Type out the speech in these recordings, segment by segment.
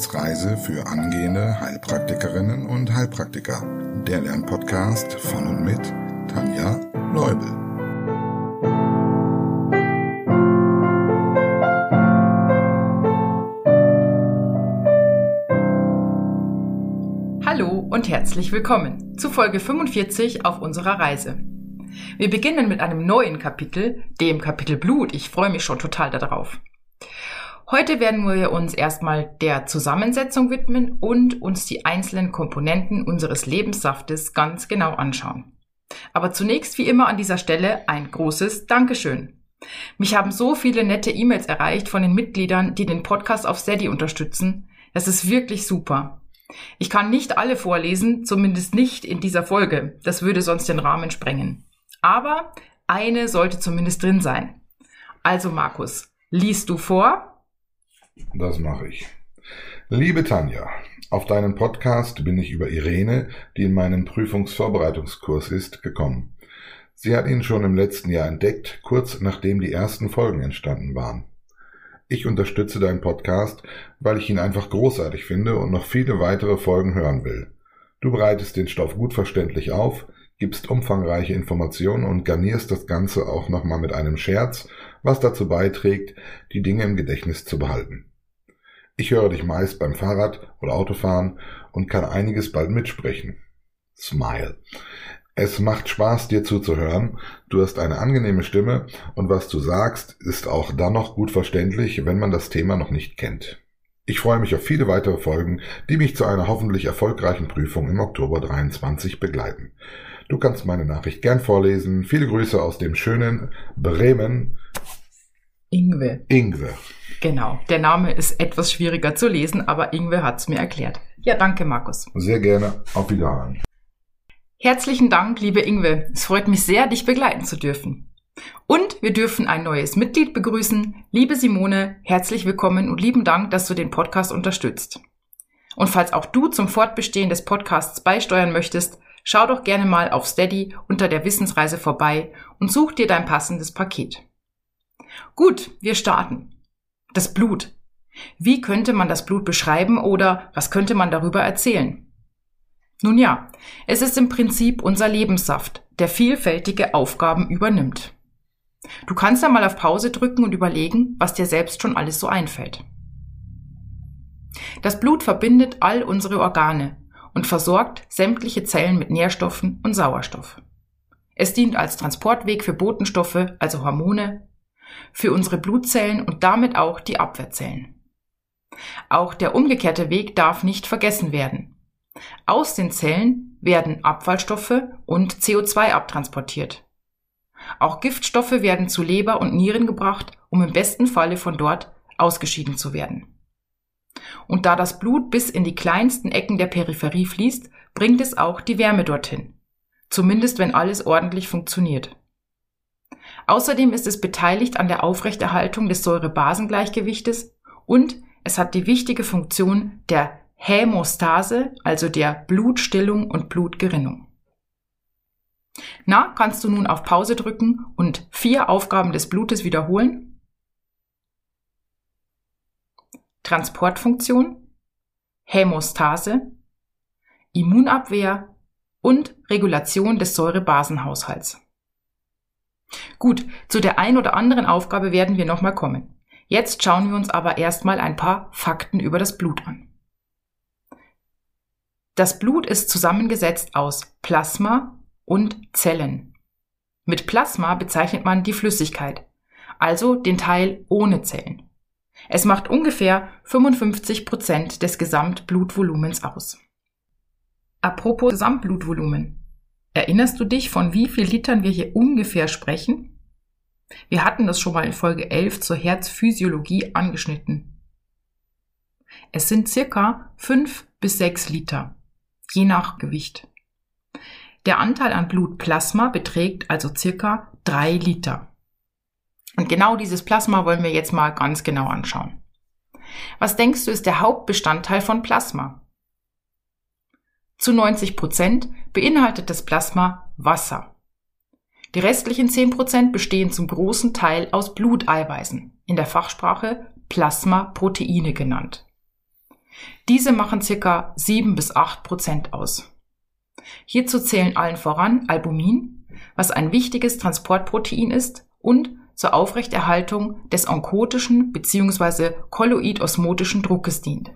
Wissensreise für angehende Heilpraktikerinnen und Heilpraktiker. Der Lernpodcast von und mit Tanja Leubel. Hallo und herzlich willkommen zu Folge 45 auf unserer Reise. Wir beginnen mit einem neuen Kapitel, dem Kapitel Blut. Ich freue mich schon total darauf. Heute werden wir uns erstmal der Zusammensetzung widmen und uns die einzelnen Komponenten unseres Lebenssaftes ganz genau anschauen. Aber zunächst wie immer an dieser Stelle ein großes Dankeschön. Mich haben so viele nette E-Mails erreicht von den Mitgliedern, die den Podcast auf Steady unterstützen. Das ist wirklich super. Ich kann nicht alle vorlesen, zumindest nicht in dieser Folge. Das würde sonst den Rahmen sprengen. Aber eine sollte zumindest drin sein. Also Markus, liest du vor? Das mache ich. Liebe Tanja, auf deinen Podcast bin ich über Irene, die in meinem Prüfungsvorbereitungskurs ist, gekommen. Sie hat ihn schon im letzten Jahr entdeckt, kurz nachdem die ersten Folgen entstanden waren. Ich unterstütze deinen Podcast, weil ich ihn einfach großartig finde und noch viele weitere Folgen hören will. Du bereitest den Stoff gut verständlich auf, gibst umfangreiche Informationen und garnierst das Ganze auch nochmal mit einem Scherz, was dazu beiträgt, die Dinge im Gedächtnis zu behalten. Ich höre dich meist beim Fahrrad oder Autofahren und kann einiges bald mitsprechen. Smile. Es macht Spaß, dir zuzuhören. Du hast eine angenehme Stimme und was du sagst, ist auch dann noch gut verständlich, wenn man das Thema noch nicht kennt. Ich freue mich auf viele weitere Folgen, die mich zu einer hoffentlich erfolgreichen Prüfung im Oktober 23 begleiten. Du kannst meine Nachricht gern vorlesen. Viele Grüße aus dem schönen Bremen. Ingwe. Ingwe. Genau, der Name ist etwas schwieriger zu lesen, aber Ingwe hat es mir erklärt. Ja, danke, Markus. Sehr gerne. Auf Wiederhören. Herzlichen Dank, liebe Ingwe. Es freut mich sehr, dich begleiten zu dürfen. Und wir dürfen ein neues Mitglied begrüßen. Liebe Simone, herzlich willkommen und lieben Dank, dass du den Podcast unterstützt. Und falls auch du zum Fortbestehen des Podcasts beisteuern möchtest, schau doch gerne mal auf Steady unter der Wissensreise vorbei und such dir dein passendes Paket. Gut, wir starten. Das Blut. Wie könnte man das Blut beschreiben oder was könnte man darüber erzählen? Nun ja, es ist im Prinzip unser Lebenssaft, der vielfältige Aufgaben übernimmt. Du kannst ja mal auf Pause drücken und überlegen, was dir selbst schon alles so einfällt. Das Blut verbindet all unsere Organe und versorgt sämtliche Zellen mit Nährstoffen und Sauerstoff. Es dient als Transportweg für Botenstoffe, also Hormone, für unsere Blutzellen und damit auch die Abwehrzellen. Auch der umgekehrte Weg darf nicht vergessen werden. Aus den Zellen werden Abfallstoffe und CO2 abtransportiert. Auch Giftstoffe werden zu Leber und Nieren gebracht, um im besten Falle von dort ausgeschieden zu werden. Und da das Blut bis in die kleinsten Ecken der Peripherie fließt, bringt es auch die Wärme dorthin. Zumindest wenn alles ordentlich funktioniert. Außerdem ist es beteiligt an der Aufrechterhaltung des Säure-Basen-Gleichgewichtes und es hat die wichtige Funktion der Hämostase, also der Blutstillung und Blutgerinnung. Na, kannst du nun auf Pause drücken und vier Aufgaben des Blutes wiederholen? Transportfunktion, Hämostase, Immunabwehr und Regulation des Säurebasenhaushalts. Gut, zu der ein oder anderen Aufgabe werden wir nochmal kommen. Jetzt schauen wir uns aber erstmal ein paar Fakten über das Blut an. Das Blut ist zusammengesetzt aus Plasma und Zellen. Mit Plasma bezeichnet man die Flüssigkeit, also den Teil ohne Zellen. Es macht ungefähr 55 Prozent des Gesamtblutvolumens aus. Apropos Gesamtblutvolumen. Erinnerst du dich, von wie viel Litern wir hier ungefähr sprechen? Wir hatten das schon mal in Folge 11 zur Herzphysiologie angeschnitten. Es sind circa 5 bis 6 Liter, je nach Gewicht. Der Anteil an Blutplasma beträgt also circa 3 Liter. Und genau dieses Plasma wollen wir jetzt mal ganz genau anschauen. Was denkst du ist der Hauptbestandteil von Plasma? Zu 90 Prozent beinhaltet das Plasma Wasser. Die restlichen 10 Prozent bestehen zum großen Teil aus Bluteiweißen, in der Fachsprache Plasmaproteine genannt. Diese machen circa 7 bis 8 Prozent aus. Hierzu zählen allen voran Albumin, was ein wichtiges Transportprotein ist und zur Aufrechterhaltung des onkotischen bzw. kolloidosmotischen Druckes dient.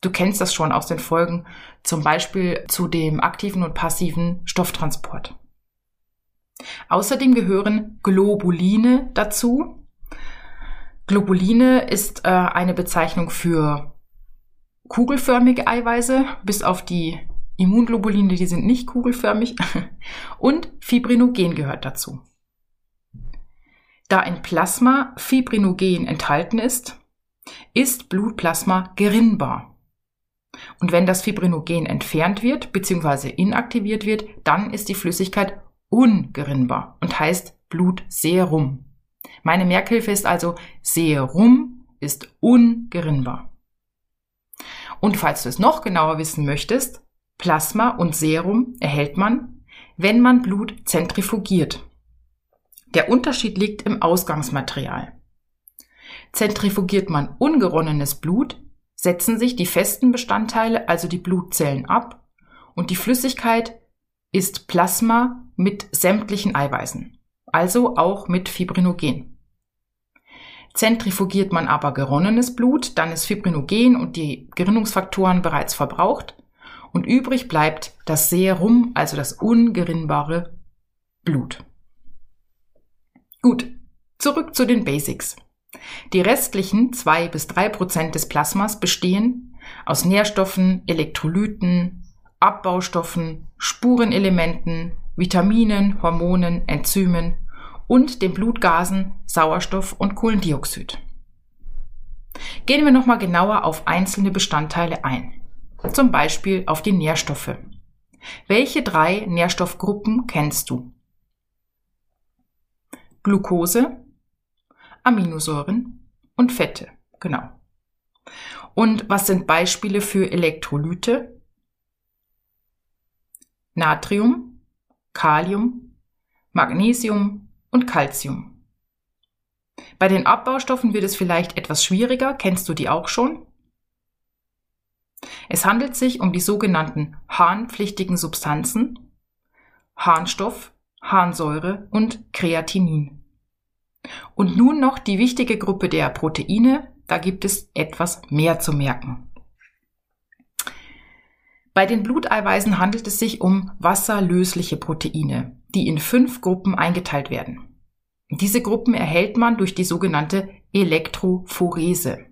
Du kennst das schon aus den Folgen, zum Beispiel zu dem aktiven und passiven Stofftransport. Außerdem gehören Globuline dazu. Globuline ist äh, eine Bezeichnung für kugelförmige Eiweiße, bis auf die Immunglobuline, die sind nicht kugelförmig. Und Fibrinogen gehört dazu. Da in Plasma Fibrinogen enthalten ist, ist Blutplasma gerinnbar. Und wenn das Fibrinogen entfernt wird bzw. inaktiviert wird, dann ist die Flüssigkeit ungerinnbar und heißt Blutserum. Meine Merkhilfe ist also Serum ist ungerinnbar. Und falls du es noch genauer wissen möchtest, Plasma und Serum erhält man, wenn man Blut zentrifugiert. Der Unterschied liegt im Ausgangsmaterial. Zentrifugiert man ungeronnenes Blut, setzen sich die festen Bestandteile, also die Blutzellen, ab und die Flüssigkeit ist Plasma mit sämtlichen Eiweißen, also auch mit Fibrinogen. Zentrifugiert man aber geronnenes Blut, dann ist Fibrinogen und die Gerinnungsfaktoren bereits verbraucht und übrig bleibt das Serum, also das ungerinnbare Blut. Gut, zurück zu den Basics. Die restlichen zwei bis drei Prozent des Plasmas bestehen aus Nährstoffen, Elektrolyten, Abbaustoffen, Spurenelementen, Vitaminen, Hormonen, Enzymen und den Blutgasen Sauerstoff und Kohlendioxid. Gehen wir nochmal genauer auf einzelne Bestandteile ein. Zum Beispiel auf die Nährstoffe. Welche drei Nährstoffgruppen kennst du? Glucose, Aminosäuren und Fette. Genau. Und was sind Beispiele für Elektrolyte? Natrium, Kalium, Magnesium und Calcium. Bei den Abbaustoffen wird es vielleicht etwas schwieriger, kennst du die auch schon? Es handelt sich um die sogenannten harnpflichtigen Substanzen Harnstoff, Harnsäure und Kreatinin. Und nun noch die wichtige Gruppe der Proteine, da gibt es etwas mehr zu merken. Bei den Bluteiweißen handelt es sich um wasserlösliche Proteine, die in fünf Gruppen eingeteilt werden. Diese Gruppen erhält man durch die sogenannte Elektrophorese.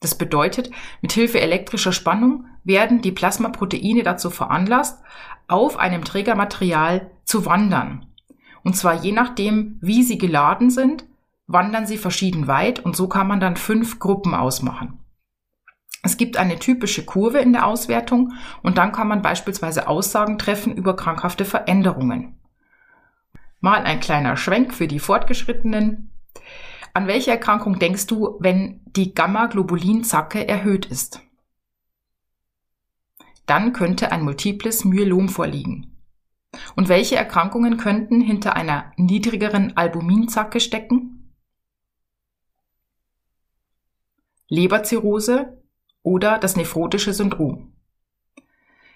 Das bedeutet, mit Hilfe elektrischer Spannung werden die Plasmaproteine dazu veranlasst, auf einem Trägermaterial zu wandern. Und zwar je nachdem, wie sie geladen sind, wandern sie verschieden weit und so kann man dann fünf Gruppen ausmachen. Es gibt eine typische Kurve in der Auswertung und dann kann man beispielsweise Aussagen treffen über krankhafte Veränderungen. Mal ein kleiner Schwenk für die Fortgeschrittenen. An welche Erkrankung denkst du, wenn die Gamma-Globulin-Zacke erhöht ist? Dann könnte ein multiples Myelom vorliegen. Und welche Erkrankungen könnten hinter einer niedrigeren Albuminzacke stecken? Leberzirrhose, oder das nephrotische Syndrom.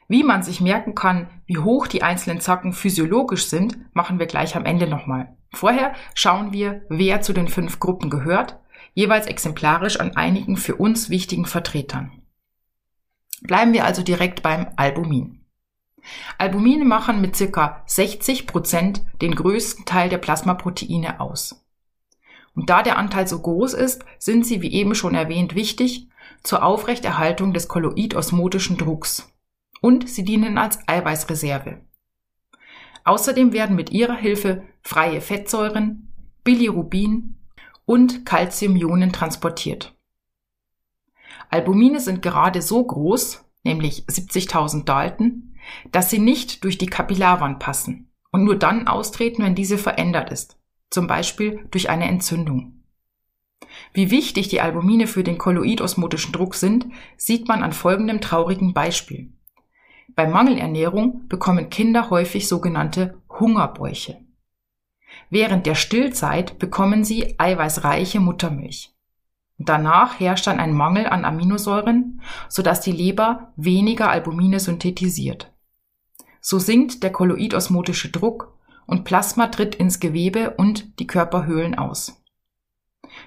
Wie man sich merken kann, wie hoch die einzelnen Zacken physiologisch sind, machen wir gleich am Ende nochmal. Vorher schauen wir, wer zu den fünf Gruppen gehört, jeweils exemplarisch an einigen für uns wichtigen Vertretern. Bleiben wir also direkt beim Albumin. Albumine machen mit circa 60 Prozent den größten Teil der Plasmaproteine aus. Und da der Anteil so groß ist, sind sie, wie eben schon erwähnt, wichtig, zur Aufrechterhaltung des kolloidosmotischen Drucks und sie dienen als Eiweißreserve. Außerdem werden mit ihrer Hilfe freie Fettsäuren, Bilirubin und Calciumionen transportiert. Albumine sind gerade so groß, nämlich 70.000 Dalton, dass sie nicht durch die Kapillarwand passen und nur dann austreten, wenn diese verändert ist, zum Beispiel durch eine Entzündung. Wie wichtig die Albumine für den kolloidosmotischen Druck sind, sieht man an folgendem traurigen Beispiel. Bei Mangelernährung bekommen Kinder häufig sogenannte Hungerbäuche. Während der Stillzeit bekommen sie eiweißreiche Muttermilch. Danach herrscht dann ein Mangel an Aminosäuren, sodass die Leber weniger Albumine synthetisiert. So sinkt der kolloidosmotische Druck und Plasma tritt ins Gewebe und die Körperhöhlen aus.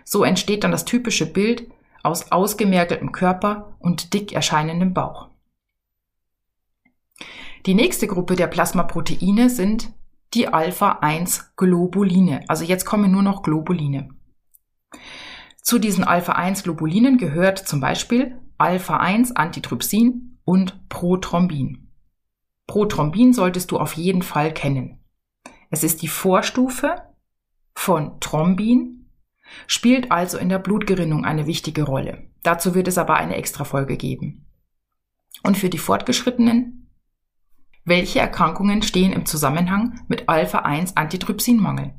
So entsteht dann das typische Bild aus ausgemergeltem Körper und dick erscheinendem Bauch. Die nächste Gruppe der Plasmaproteine sind die Alpha-1-Globuline. Also jetzt kommen nur noch Globuline. Zu diesen Alpha-1-Globulinen gehört zum Beispiel Alpha-1-Antitrypsin und Prothrombin. Prothrombin solltest du auf jeden Fall kennen. Es ist die Vorstufe von Thrombin, spielt also in der Blutgerinnung eine wichtige Rolle. Dazu wird es aber eine Extrafolge geben. Und für die Fortgeschrittenen welche Erkrankungen stehen im Zusammenhang mit Alpha-1-Antitrypsinmangel?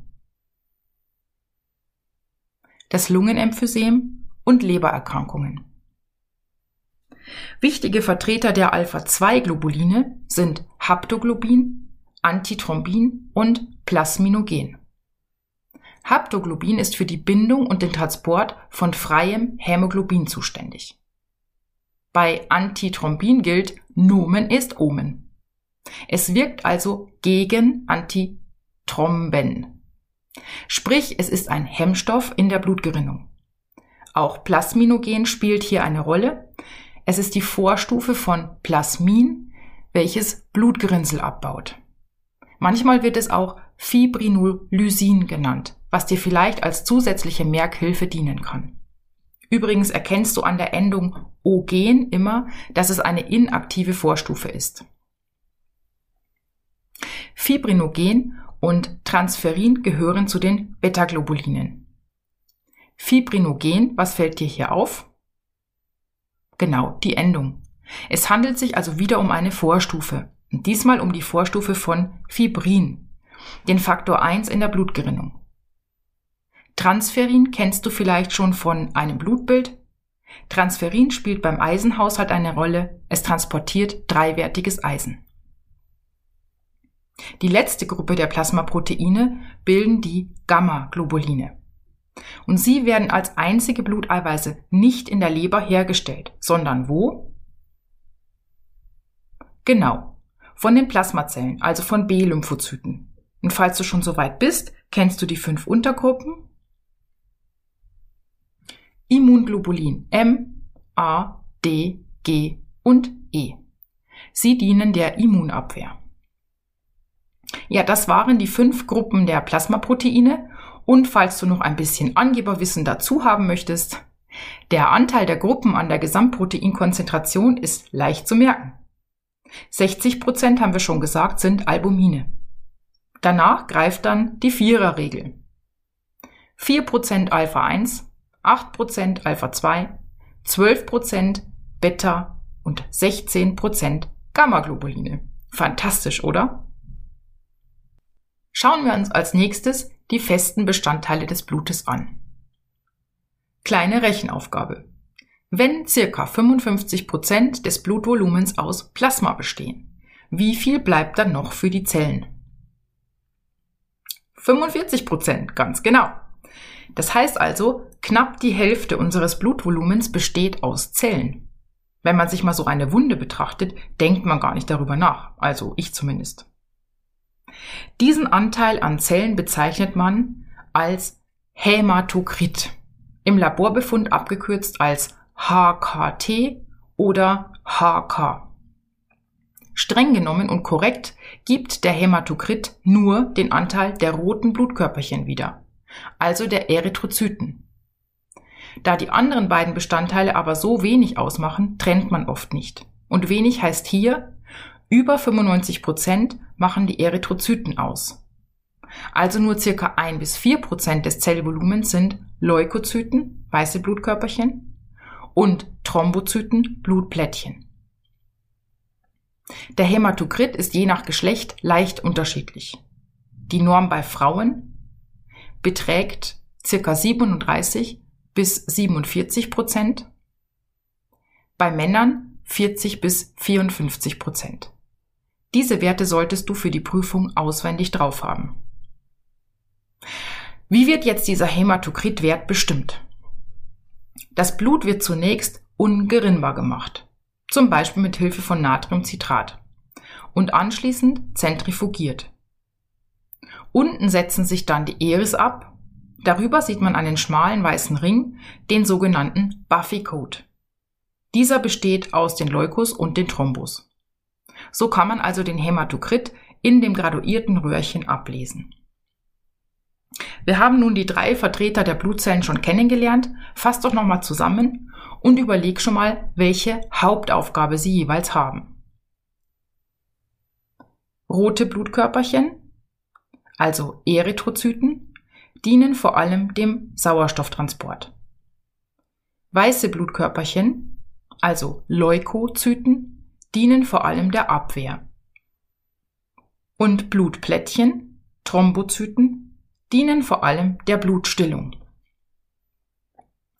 Das Lungenemphysem und Lebererkrankungen. Wichtige Vertreter der Alpha-2-Globuline sind Haptoglobin, Antithrombin und Plasminogen. Haptoglobin ist für die Bindung und den Transport von freiem Hämoglobin zuständig. Bei Antithrombin gilt Nomen ist Omen. Es wirkt also gegen Antithromben. Sprich, es ist ein Hemmstoff in der Blutgerinnung. Auch Plasminogen spielt hier eine Rolle. Es ist die Vorstufe von Plasmin, welches Blutgerinnsel abbaut. Manchmal wird es auch Fibrinolysin genannt, was dir vielleicht als zusätzliche Merkhilfe dienen kann. Übrigens erkennst du an der Endung ogen immer, dass es eine inaktive Vorstufe ist. Fibrinogen und Transferin gehören zu den Beta-Globulinen. Fibrinogen, was fällt dir hier auf? Genau, die Endung. Es handelt sich also wieder um eine Vorstufe. Diesmal um die Vorstufe von Fibrin, den Faktor 1 in der Blutgerinnung. Transferin kennst du vielleicht schon von einem Blutbild. Transferin spielt beim Eisenhaushalt eine Rolle. Es transportiert dreiwertiges Eisen. Die letzte Gruppe der Plasmaproteine bilden die Gamma-Globuline. Und sie werden als einzige Bluteiweiße nicht in der Leber hergestellt, sondern wo? Genau, von den Plasmazellen, also von B-Lymphozyten. Und falls du schon so weit bist, kennst du die fünf Untergruppen? Immunglobulin M, A, D, G und E. Sie dienen der Immunabwehr. Ja, das waren die fünf Gruppen der Plasmaproteine. Und falls du noch ein bisschen Angeberwissen dazu haben möchtest, der Anteil der Gruppen an der Gesamtproteinkonzentration ist leicht zu merken. 60 Prozent, haben wir schon gesagt, sind Albumine. Danach greift dann die Viererregel. 4 Prozent Alpha 1, 8 Prozent Alpha 2, 12 Prozent Beta und 16 Prozent Gamma-Globuline. Fantastisch, oder? Schauen wir uns als nächstes die festen Bestandteile des Blutes an. Kleine Rechenaufgabe. Wenn circa 55 Prozent des Blutvolumens aus Plasma bestehen, wie viel bleibt dann noch für die Zellen? 45 Prozent, ganz genau. Das heißt also, knapp die Hälfte unseres Blutvolumens besteht aus Zellen. Wenn man sich mal so eine Wunde betrachtet, denkt man gar nicht darüber nach, also ich zumindest. Diesen Anteil an Zellen bezeichnet man als Hämatokrit, im Laborbefund abgekürzt als HKT oder HK. Streng genommen und korrekt gibt der Hämatokrit nur den Anteil der roten Blutkörperchen wieder, also der Erythrozyten. Da die anderen beiden Bestandteile aber so wenig ausmachen, trennt man oft nicht. Und wenig heißt hier, über 95 Prozent machen die Erythrozyten aus. Also nur circa ein bis vier Prozent des Zellvolumens sind Leukozyten, weiße Blutkörperchen, und Thrombozyten, Blutplättchen. Der Hämatokrit ist je nach Geschlecht leicht unterschiedlich. Die Norm bei Frauen beträgt circa 37 bis 47 Prozent, bei Männern 40 bis 54 Prozent. Diese Werte solltest du für die Prüfung auswendig drauf haben. Wie wird jetzt dieser Hämatokritwert bestimmt? Das Blut wird zunächst ungerinnbar gemacht, zum Beispiel mit Hilfe von Natriumcitrat, und anschließend zentrifugiert. Unten setzen sich dann die Eris ab, darüber sieht man einen schmalen weißen Ring, den sogenannten Buffy-Code. Dieser besteht aus den Leukos und den Thrombus. So kann man also den Hämatokrit in dem graduierten Röhrchen ablesen. Wir haben nun die drei Vertreter der Blutzellen schon kennengelernt. Fass doch nochmal zusammen und überleg schon mal, welche Hauptaufgabe sie jeweils haben. Rote Blutkörperchen, also Erythrozyten, dienen vor allem dem Sauerstofftransport. Weiße Blutkörperchen, also Leukozyten, dienen vor allem der Abwehr. Und Blutplättchen, Thrombozyten, dienen vor allem der Blutstillung.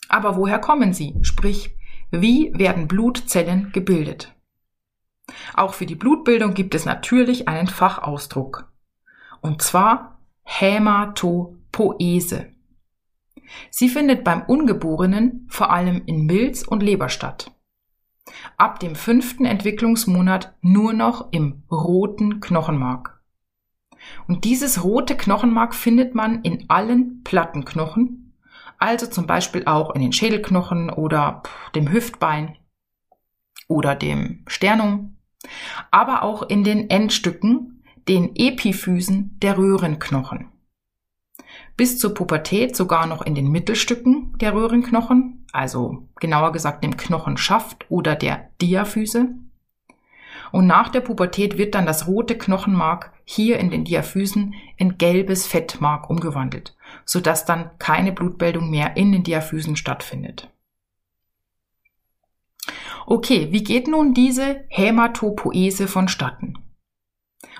Aber woher kommen sie? Sprich, wie werden Blutzellen gebildet? Auch für die Blutbildung gibt es natürlich einen Fachausdruck. Und zwar Hämatopoese. Sie findet beim Ungeborenen vor allem in Milz und Leber statt ab dem fünften Entwicklungsmonat nur noch im roten Knochenmark. Und dieses rote Knochenmark findet man in allen Plattenknochen, also zum Beispiel auch in den Schädelknochen oder dem Hüftbein oder dem Sternum, aber auch in den Endstücken, den Epiphysen der Röhrenknochen. Bis zur Pubertät sogar noch in den Mittelstücken der Röhrenknochen, also genauer gesagt dem Knochenschaft oder der Diaphyse. Und nach der Pubertät wird dann das rote Knochenmark hier in den Diaphysen in gelbes Fettmark umgewandelt, sodass dann keine Blutbildung mehr in den Diaphysen stattfindet. Okay, wie geht nun diese Hämatopoese vonstatten?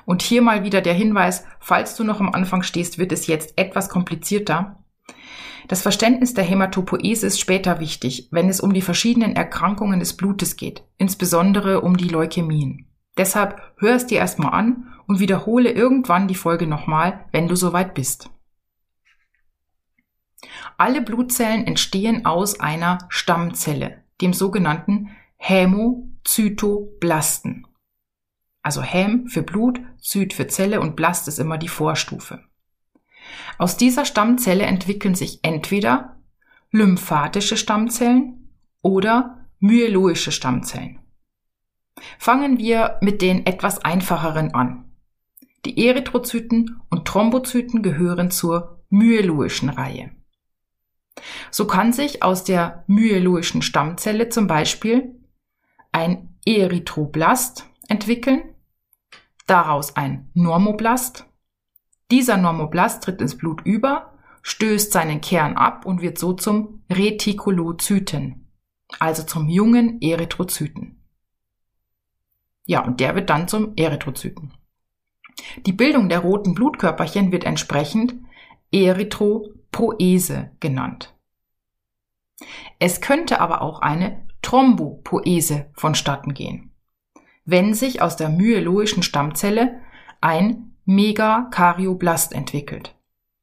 Und hier mal wieder der Hinweis, falls du noch am Anfang stehst, wird es jetzt etwas komplizierter. Das Verständnis der Hämatopoese ist später wichtig, wenn es um die verschiedenen Erkrankungen des Blutes geht, insbesondere um die Leukämien. Deshalb hör es dir erstmal an und wiederhole irgendwann die Folge nochmal, wenn du soweit bist. Alle Blutzellen entstehen aus einer Stammzelle, dem sogenannten Hämozytoblasten. Also Häm für Blut, Zyt für Zelle und Blast ist immer die Vorstufe. Aus dieser Stammzelle entwickeln sich entweder lymphatische Stammzellen oder myeloische Stammzellen. Fangen wir mit den etwas einfacheren an. Die Erythrozyten und Thrombozyten gehören zur myeloischen Reihe. So kann sich aus der myeloischen Stammzelle zum Beispiel ein Erythroblast entwickeln, daraus ein Normoblast. Dieser Normoblast tritt ins Blut über, stößt seinen Kern ab und wird so zum Retikulozyten, also zum jungen Erythrozyten. Ja, und der wird dann zum Erythrozyten. Die Bildung der roten Blutkörperchen wird entsprechend Erythropoese genannt. Es könnte aber auch eine Thrombopoese vonstatten gehen wenn sich aus der myeloischen Stammzelle ein Megakaryoblast entwickelt.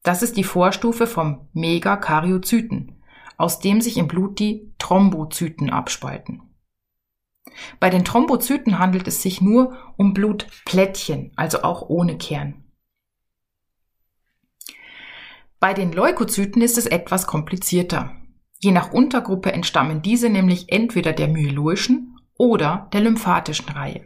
Das ist die Vorstufe vom Megakaryozyten, aus dem sich im Blut die Thrombozyten abspalten. Bei den Thrombozyten handelt es sich nur um Blutplättchen, also auch ohne Kern. Bei den Leukozyten ist es etwas komplizierter. Je nach Untergruppe entstammen diese nämlich entweder der myeloischen oder der lymphatischen Reihe.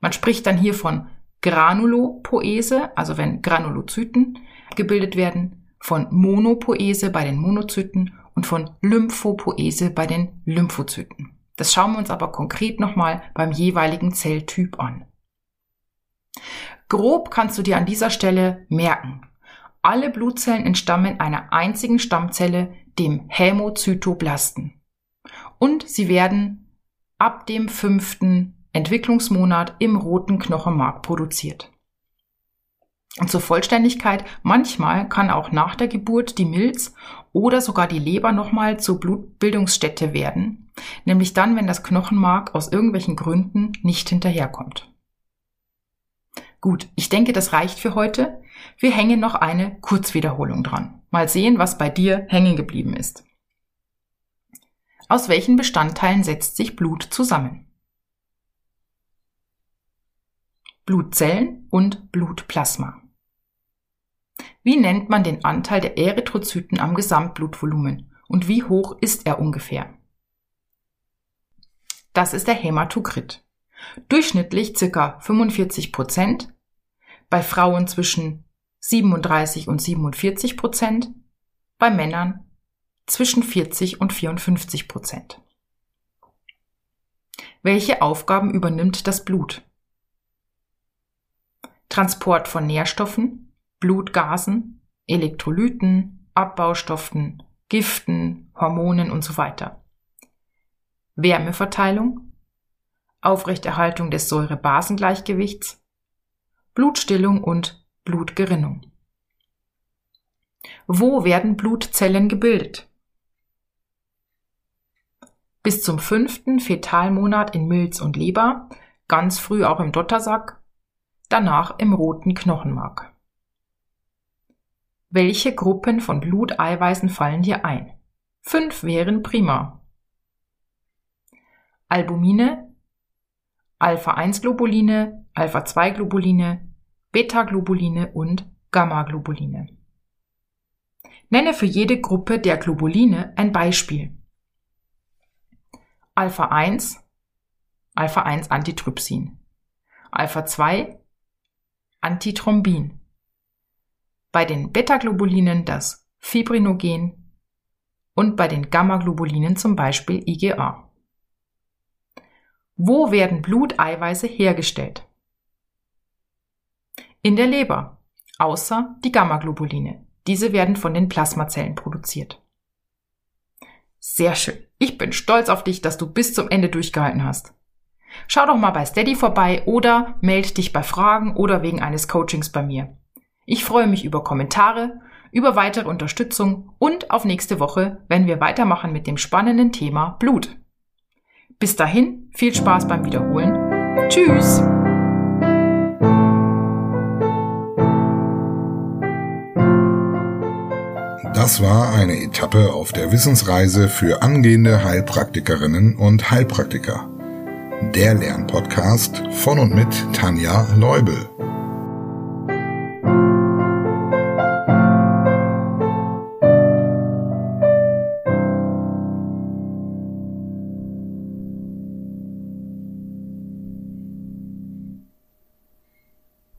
Man spricht dann hier von Granulopoese, also wenn Granulozyten gebildet werden, von Monopoese bei den Monozyten und von Lymphopoese bei den Lymphozyten. Das schauen wir uns aber konkret nochmal beim jeweiligen Zelltyp an. Grob kannst du dir an dieser Stelle merken, alle Blutzellen entstammen einer einzigen Stammzelle, dem Hämozytoblasten. Und sie werden ab dem fünften Entwicklungsmonat im roten Knochenmark produziert. Und zur Vollständigkeit, manchmal kann auch nach der Geburt die Milz oder sogar die Leber nochmal zur Blutbildungsstätte werden, nämlich dann, wenn das Knochenmark aus irgendwelchen Gründen nicht hinterherkommt. Gut, ich denke, das reicht für heute. Wir hängen noch eine Kurzwiederholung dran. Mal sehen, was bei dir hängen geblieben ist. Aus welchen Bestandteilen setzt sich Blut zusammen? Blutzellen und Blutplasma. Wie nennt man den Anteil der Erythrozyten am Gesamtblutvolumen und wie hoch ist er ungefähr? Das ist der Hämatokrit. Durchschnittlich ca. 45 Prozent, bei Frauen zwischen 37 und 47 Prozent, bei Männern zwischen 40 und 54 Prozent. Welche Aufgaben übernimmt das Blut? Transport von Nährstoffen, Blutgasen, Elektrolyten, Abbaustoffen, Giften, Hormonen und so weiter. Wärmeverteilung, Aufrechterhaltung des Säure-Basengleichgewichts, Blutstillung und Blutgerinnung. Wo werden Blutzellen gebildet? Bis zum fünften Fetalmonat in Milz und Leber, ganz früh auch im Dottersack, danach im roten Knochenmark. Welche Gruppen von Bluteiweißen fallen hier ein? Fünf wären prima. Albumine, Alpha-1-Globuline, Alpha-2-Globuline, Beta-Globuline und Gamma-Globuline. Nenne für jede Gruppe der Globuline ein Beispiel. Alpha-1, Alpha-1-Antitrypsin, Alpha-2, Antithrombin. Bei den Beta-Globulinen das Fibrinogen und bei den Gamma-Globulinen zum Beispiel IgA. Wo werden Bluteiweiße hergestellt? In der Leber, außer die Gamma-Globuline. Diese werden von den Plasmazellen produziert. Sehr schön. Ich bin stolz auf dich, dass du bis zum Ende durchgehalten hast. Schau doch mal bei Steady vorbei oder melde dich bei Fragen oder wegen eines Coachings bei mir. Ich freue mich über Kommentare, über weitere Unterstützung und auf nächste Woche, wenn wir weitermachen mit dem spannenden Thema Blut. Bis dahin, viel Spaß beim Wiederholen. Tschüss! Das war eine Etappe auf der Wissensreise für angehende Heilpraktikerinnen und Heilpraktiker der Lernpodcast von und mit Tanja Leubel.